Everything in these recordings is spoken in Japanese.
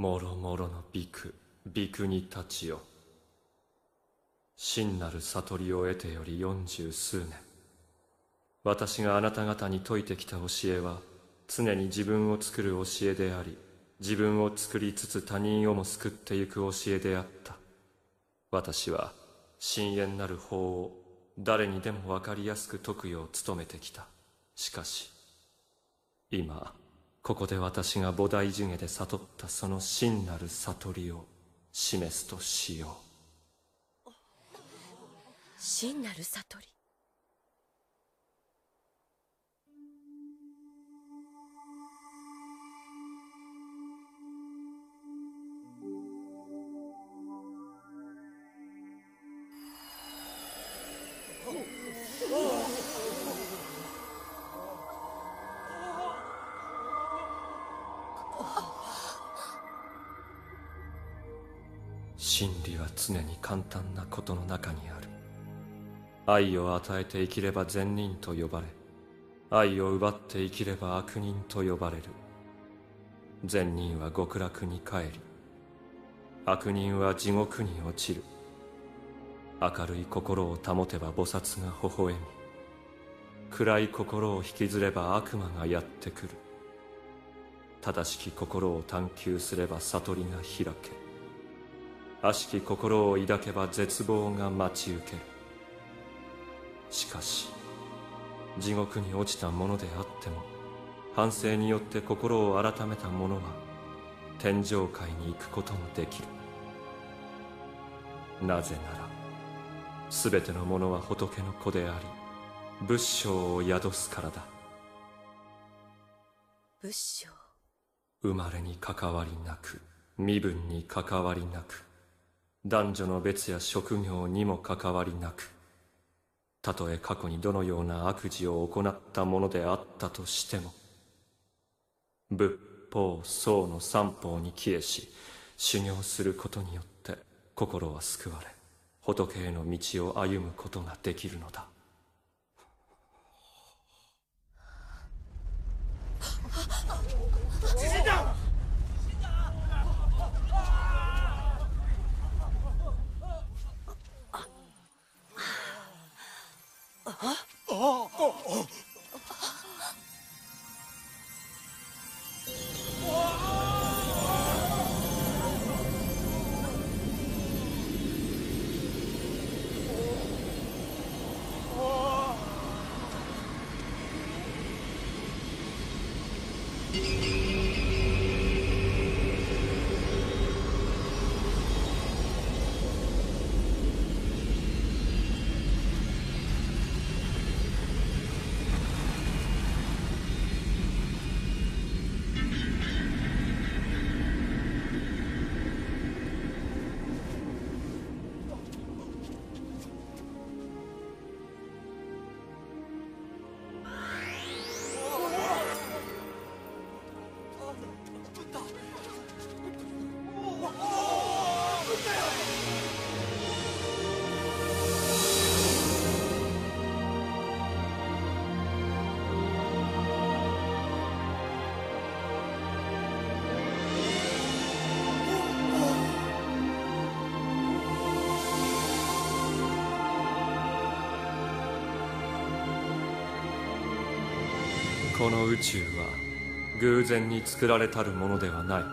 もろもろのビクビクにたちよ。真なる悟りを得てより四十数年。私があなた方に説いてきた教えは常に自分を作る教えであり自分を作りつつ他人をも救ってゆく教えであった。私は深淵なる法を誰にでも分かりやすく説くよう努めてきた。しかし今ここで私が菩提樹下で悟ったその真なる悟りを示すとしよう。真なる悟り。簡単なことの中にある。愛を与えて生きれば善人と呼ばれ愛を奪って生きれば悪人と呼ばれる。善人は極楽に帰り悪人は地獄に落ちる。明るい心を保てば菩薩が微笑み暗い心を引きずれば悪魔がやってくる。正しき心を探求すれば悟りが開け悪しき心を抱けば絶望が待ち受ける。しかし地獄に落ちたものであっても反省によって心を改めた者は天上界に行くこともできる。なぜなら全てのものは仏の子であり仏性を宿すからだ。仏性。生まれに関わりなく身分に関わりなく男女の別や職業にも関わりなくたとえ過去にどのような悪事を行ったものであったとしても仏法僧の三法に帰依し修行することによって心は救われ仏への道を歩むことができるのだ。この宇宙は偶然に作られたるものではない。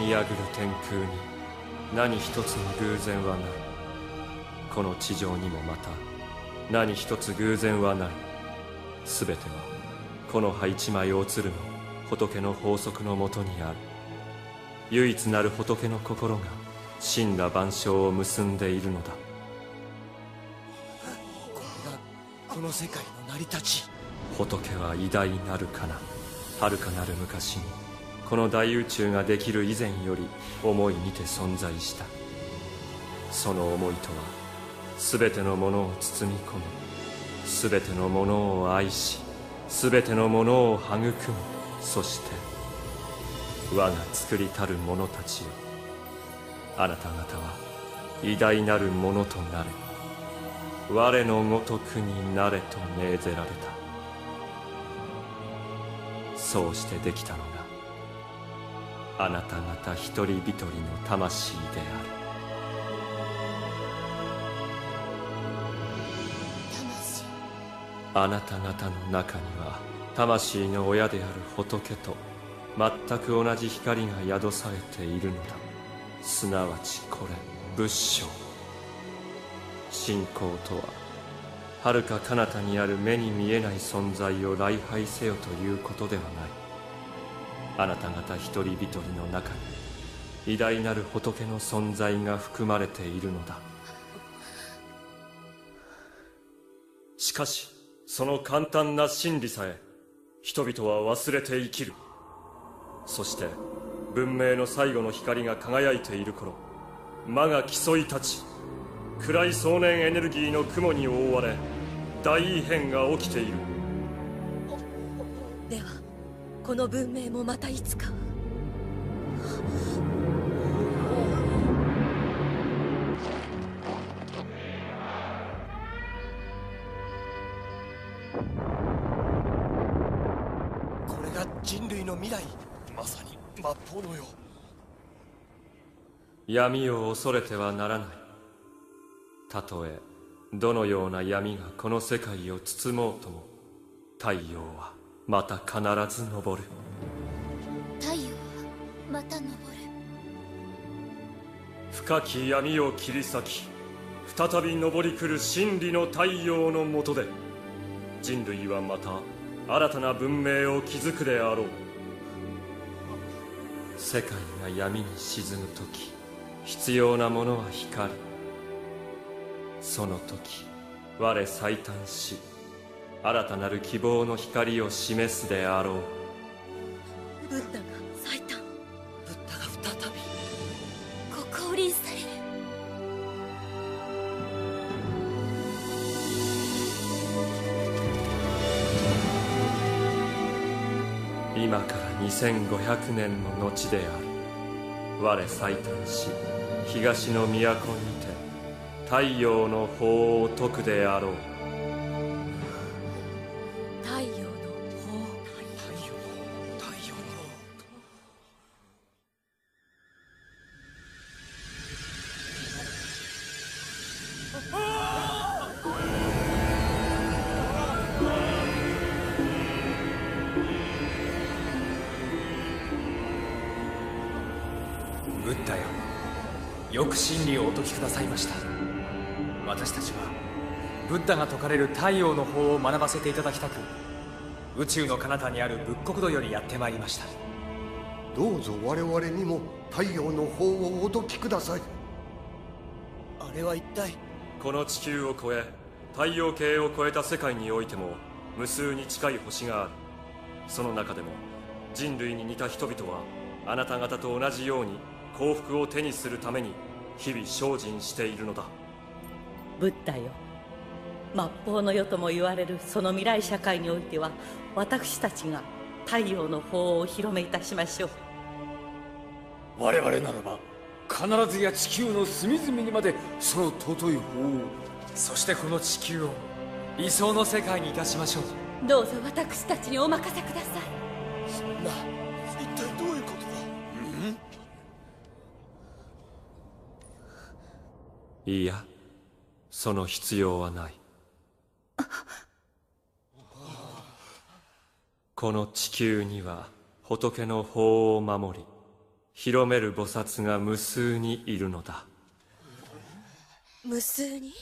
見上ぐる天空に何一つの偶然はない。この地上にもまた何一つ偶然はない。全てはこの葉一枚をつるの仏の法則のもとにある唯一なる仏の心が真羅万象を結んでいるのだ。これがこの世界の成り立ち。仏は偉大なるかな。遥かなる昔にこの大宇宙ができる以前より思いにて存在した。その思いとは全てのものを包み込み全てのものを愛し全てのものを育む。そして我が作りたる者たちよ。あなた方は偉大なるものとなれ。我のごとくになれと命ぜられた。そうしてできたのがあなた方一人一人の魂である。あなた方の中には魂の親である仏と全く同じ光が宿されているのだ。すなわちこれ仏性。信仰とは遥か彼方にある目に見えない存在を礼拝せよということではない。あなた方一人一人の中に偉大なる仏の存在が含まれているのだ。しかしその簡単な真理さえ人々は忘れて生きる。そして文明の最後の光が輝いている頃魔が競い立ち暗い壮年エネルギーの雲に覆われ大異変が起きている。ではこの文明もまたいつかよ。闇を恐れてはならない。たとえどのような闇がこの世界を包もうとも太陽はまた必ず昇る。太陽はまた昇る。深き闇を切り裂き再び昇り来る真理の太陽の下で人類はまた新たな文明を築くであろう世界が闇に沈む時必要なものは光その時我最短し新たなる希望の光を示すであろう。ブッダが最短ブッダが再び。ご降臨される。今から2500年の後である。我最短し東の都にて太陽の法を説くであろう。よく真理をお説きくださいました。私たちはブッダが説かれる太陽の法を学ばせていただきたく宇宙の彼方にある仏国土よりやってまいりました。どうぞ我々にも太陽の法をお説きください。あれは一体？この地球を超え太陽系を超えた世界においても無数に近い星がある。その中でも人類に似た人々はあなた方と同じように幸福を手にするために日々精進しているのだ。ブッダよ。末法の世とも言われるその未来社会においては私たちが太陽の法をお披露目いたしましょう。我々ならば必ずや地球の隅々にまでその尊い法をそしてこの地球を理想の世界にいたしましょう。どうぞ私たちにお任せください。そんないいやその必要はない。この地球には仏の法を守り広める菩薩が無数にいるのだ。無数に？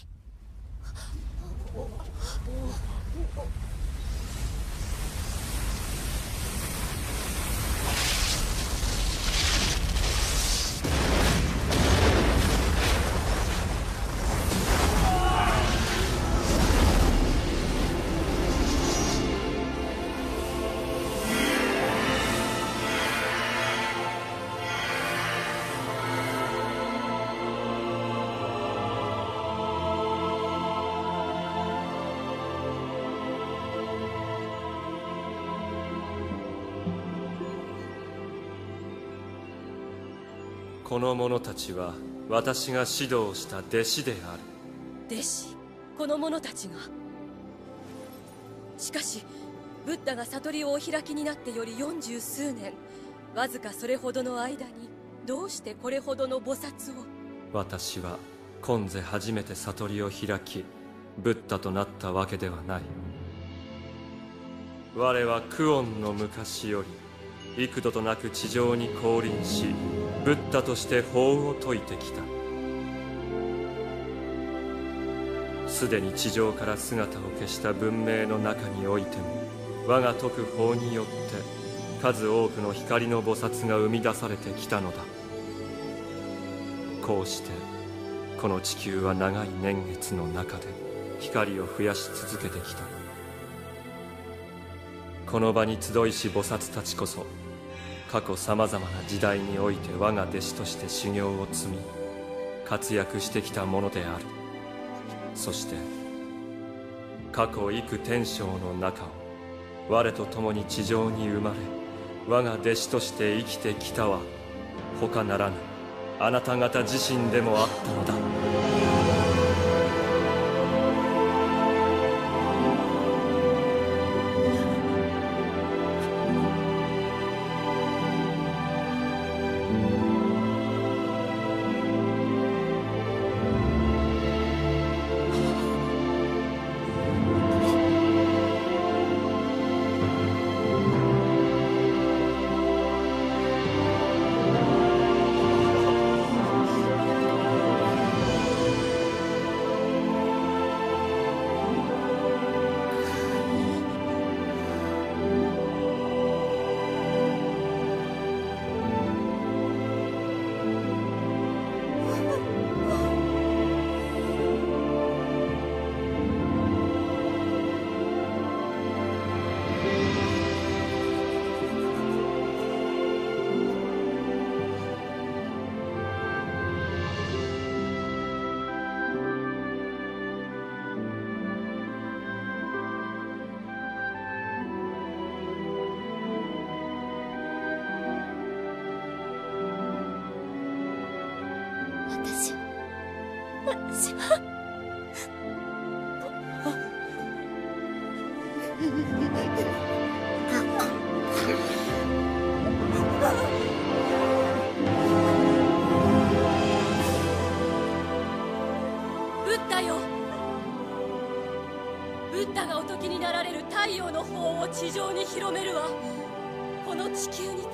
この者たちは私が指導した弟子である。弟子この者たちが。しかしブッダが悟りをお開きになってより四十数年わずかそれほどの間にどうしてこれほどの菩薩を？私は今世初めて悟りを開きブッダとなったわけではない我はクオンの昔より幾度となく地上に降臨しブッダとして法を説いてきた。すでに地上から姿を消した文明の中においても我が説く法によって数多くの光の菩薩が生み出されてきたのだ。こうしてこの地球は長い年月の中で光を増やし続けてきた。この場に集いし菩薩たちこそ過去さまざまな時代において我が弟子として修行を積み活躍してきたものである。そして過去幾天章の中を我と共に地上に生まれ我が弟子として生きてきたは他ならぬあなた方自身でもあったのだ。私私はブッダよブッダがおときになられる太陽の方を地上に広めるわこの地球にて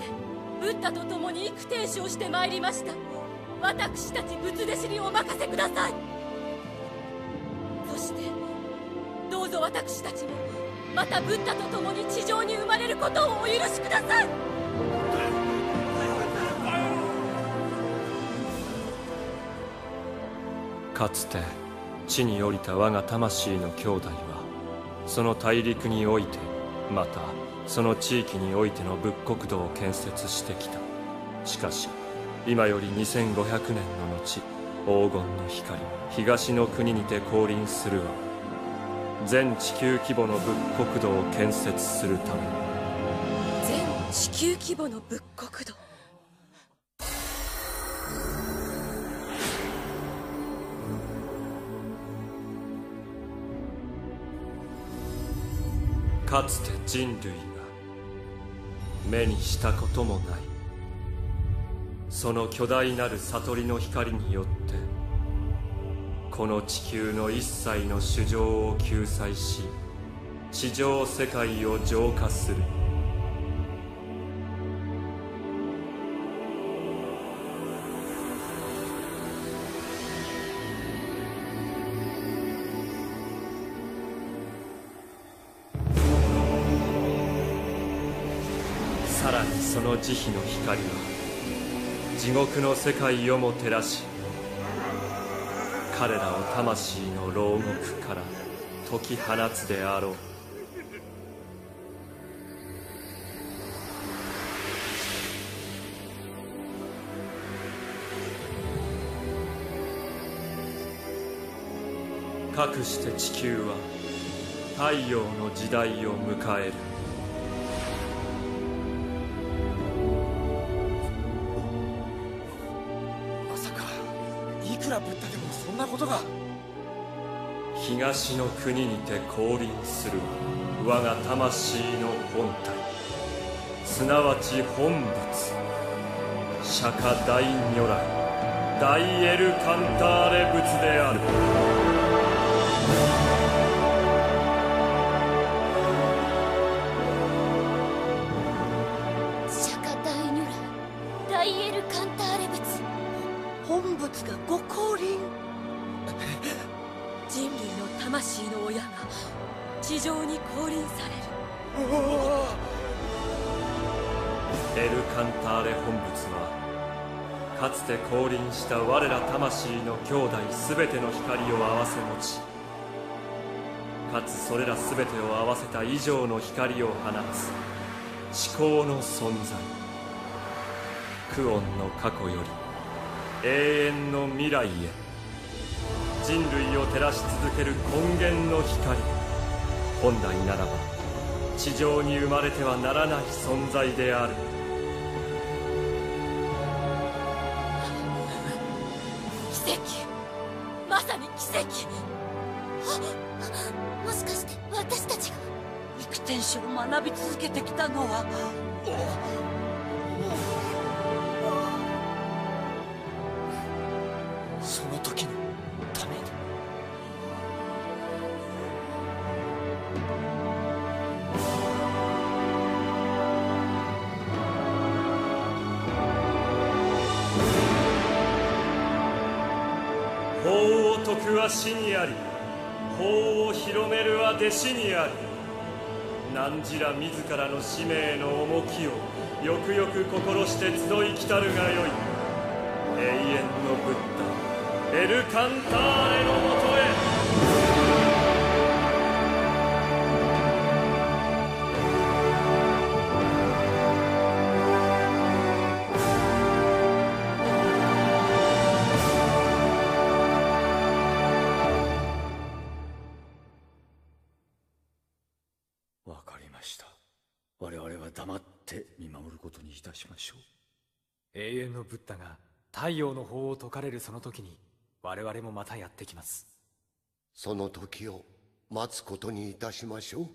ブッダと共に幾天使をしてまいりました私たち仏弟子にお任せください。そしてどうぞ私たちもまたブッダと共に地上に生まれることをお許しください。かつて地に降りた我が魂の兄弟はその大陸においてまたその地域においての仏国土を建設してきた。しかし今より2500年の後黄金の光東の国にて降臨するは全地球規模の仏国土を建設するため。全地球規模の仏国土。かつて人類が目にしたこともないその巨大なる悟りの光によってこの地球の一切の主情を救済し地上世界を浄化する。さらにその慈悲の光は地獄の世界をも照らし彼らを魂の牢獄から解き放つであろう。かくして地球は太陽の時代を迎える。ことが東の国にて降臨する我が魂の本体。すなわち本物。釈迦大如来。大エルカンターレ仏である。地上に降臨される。エルカンターレ本仏はかつて降臨した我ら魂の兄弟すべての光を合わせ持ちかつそれらすべてを合わせた以上の光を放つ至高の存在クオンの過去より永遠の未来へ。人類を照らし続ける根源の光。本来ならば地上に生まれてはならない存在である。奇跡。まさに奇跡。もしかして私たちが。育天使を学び続けてきたのは弟子にあり汝ら自らの使命の重きをよくよく心して集い来たるがよい。永遠のブッダエルカンターレのもとへ。ブッダが太陽の法を解かれるその時に我々もまたやってきます。その時を待つことにいたしましょう。